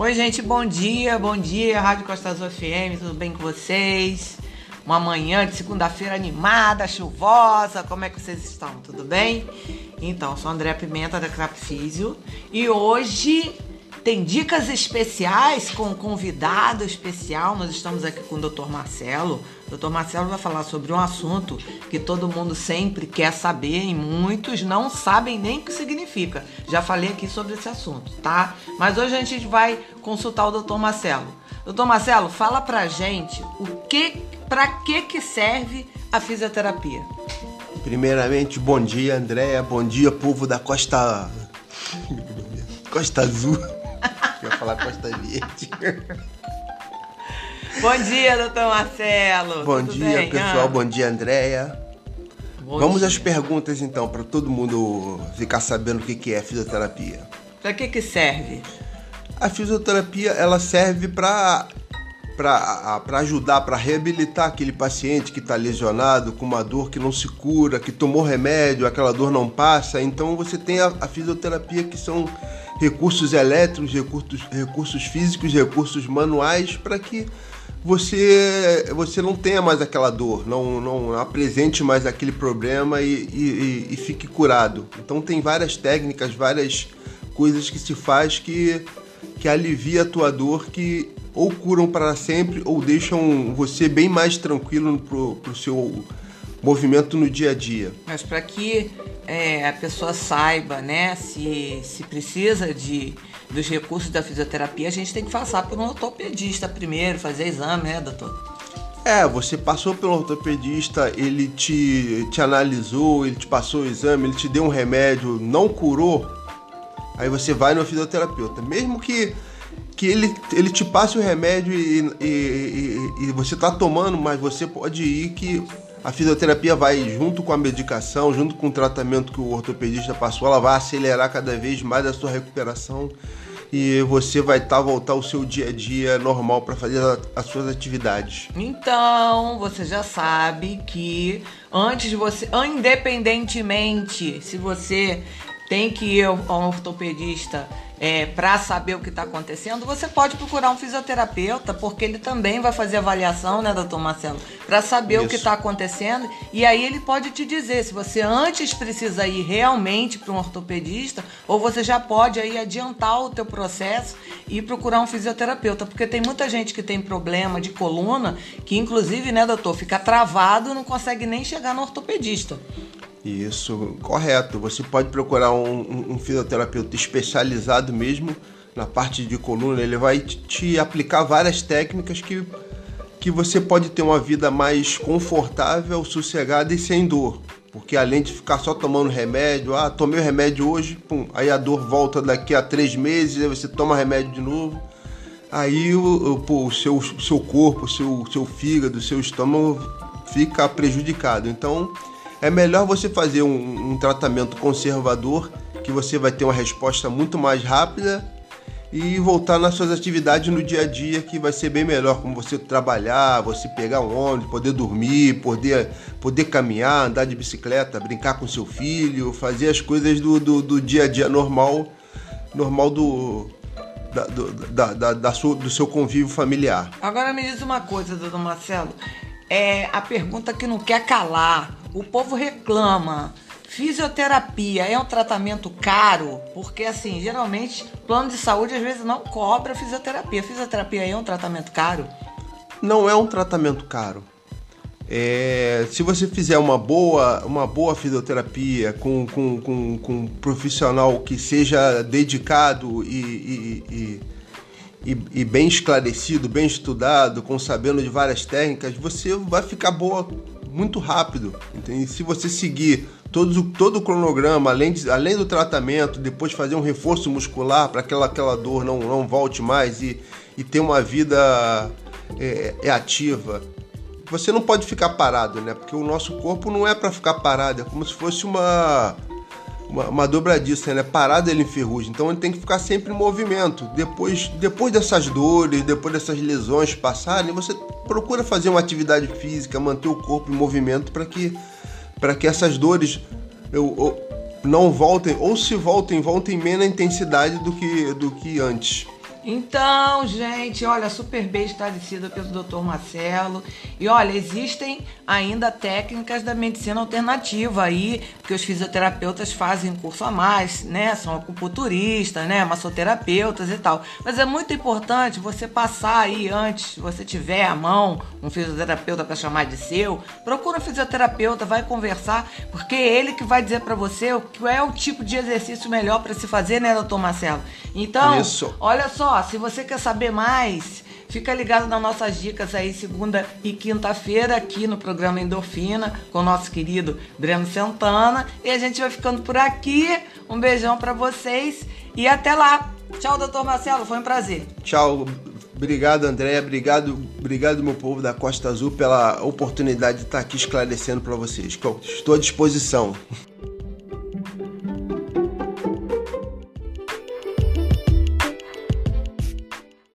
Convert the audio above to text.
Oi, gente, bom dia, bom dia, Rádio Costa Azul FM, tudo bem com vocês? Uma manhã de segunda-feira animada, chuvosa, como é que vocês estão? Tudo bem? Então, sou André Pimenta da Crap Físio e hoje tem dicas especiais com um convidado especial. Nós estamos aqui com o Dr. Marcelo. O Dr. Marcelo vai falar sobre um assunto que todo mundo sempre quer saber e muitos não sabem nem o que significa. Já falei aqui sobre esse assunto, tá? Mas hoje a gente vai consultar o Dr. Marcelo. Dr. Marcelo, fala pra gente o que, para que que serve a fisioterapia? Primeiramente, bom dia, Andréia. Bom dia, povo da Costa Costa Azul. Eu ia falar Costa Verde. Bom dia, doutor Marcelo. Bom Tudo dia, bem? pessoal. Ah, Bom dia, Andréia. Vamos dia. às perguntas então, para todo mundo ficar sabendo o que é fisioterapia. Pra que que serve? A fisioterapia ela serve para para ajudar, para reabilitar aquele paciente que está lesionado com uma dor que não se cura, que tomou remédio, aquela dor não passa. Então você tem a, a fisioterapia que são recursos elétricos, recursos, recursos físicos, recursos manuais para que você você não tenha mais aquela dor, não, não apresente mais aquele problema e, e, e- fique curado. Então tem várias técnicas, várias coisas que se faz que, que alivia a tua dor, que ou curam para sempre ou deixam você bem mais tranquilo pro, pro seu movimento no dia a dia. Mas para que é, a pessoa saiba, né, se, se precisa de dos recursos da fisioterapia, a gente tem que passar por um ortopedista primeiro, fazer exame, né, doutor? É, você passou pelo ortopedista, ele te, te analisou, ele te passou o exame, ele te deu um remédio, não curou, aí você vai no fisioterapeuta. Mesmo que, que ele, ele te passe o remédio e, e, e- e você tá tomando, mas você pode ir que a fisioterapia vai junto com a medicação, junto com o tratamento que o ortopedista passou, ela vai acelerar cada vez mais a sua recuperação e você vai estar voltar ao seu dia a dia normal para fazer as suas atividades. Então, você já sabe que antes de você, independentemente se você tem que ir ao ortopedista é, para saber o que está acontecendo, você pode procurar um fisioterapeuta, porque ele também vai fazer avaliação, né, doutor Marcelo, para saber o que Isso. está acontecendo. E aí ele pode te dizer se você antes precisa ir realmente para um ortopedista, ou você já pode aí adiantar o teu processo e procurar um fisioterapeuta, porque tem muita gente que tem problema de coluna, que inclusive, né, doutor, fica travado, não consegue nem chegar no ortopedista. Isso, correto. Você pode procurar um, um- fisioterapeuta especializado mesmo na parte de coluna. Ele vai te- aplicar várias técnicas que, que você pode ter uma vida mais confortável, sossegada e sem dor. Porque além de ficar só tomando remédio, ah, tomei o remédio hoje, pum, aí a dor volta daqui a três meses, aí você toma remédio de novo. Aí o, o- o seu, seu corpo, o seu, seu fígado, o seu estômago fica prejudicado. Então é melhor você fazer um, um tratamento conservador, que você vai ter uma resposta muito mais rápida e voltar nas suas atividades no dia a dia, que vai ser bem melhor, como você trabalhar, você pegar um ônibus, poder dormir, poder, poder caminhar, andar de bicicleta, brincar com seu filho, fazer as coisas do, do, do dia a dia normal, normal do, da, do, da, da, da sua- do seu convívio familiar. Agora me diz uma coisa, doutor Marcelo. É a pergunta que não quer calar. O povo reclama. Fisioterapia é um tratamento caro? Porque, assim, geralmente, plano de saúde às vezes não cobra fisioterapia. Fisioterapia é um tratamento caro? Não é um tratamento caro. É, se você fizer uma boa, uma boa fisioterapia com, com, com, com um profissional que seja dedicado e, e, e, e- bem esclarecido, bem estudado, com sabendo de várias técnicas, você vai ficar boa muito rápido. Entende? Se você seguir todo, todo o cronograma, além, de- além do tratamento, depois fazer um reforço muscular para aquela, aquela dor não, não volte mais e, e ter uma vida é, é ativa, você não pode ficar parado, né? Porque o nosso corpo não é para ficar parado, é como se fosse uma, uma, uma dobradiça, né? Parado ele enferruja, então ele tem que ficar sempre em movimento. Depois, depois dessas dores, depois dessas lesões passarem, você procura fazer uma atividade física, manter o corpo em movimento para que, que essas dores eu, eu- não voltem, ou se voltem, voltem menos intensidade do que, do que antes. Então, gente, olha, super bem esclarecida pelo Dr. Marcelo. E olha, existem ainda técnicas da medicina alternativa aí, que os fisioterapeutas fazem curso a mais, né? São acupunturistas, né? Massoterapeutas e tal. Mas é muito importante você passar aí antes, se você tiver à mão um fisioterapeuta para chamar de seu, procura um fisioterapeuta, vai conversar, porque é ele que vai dizer para você o que é o tipo de exercício melhor para se fazer, né, doutor Marcelo? Então, Isso. olha só, se você quer saber mais, fica ligado nas nossas dicas aí, segunda e quinta-feira, aqui no programa Endorfina, com o nosso querido Breno Santana. E a gente vai ficando por aqui. Um beijão para vocês e até lá. Tchau, doutor Marcelo, foi um prazer. Tchau. Obrigado, André. Obrigado, obrigado, meu povo da Costa Azul, pela oportunidade de estar aqui esclarecendo para vocês. Estou à disposição.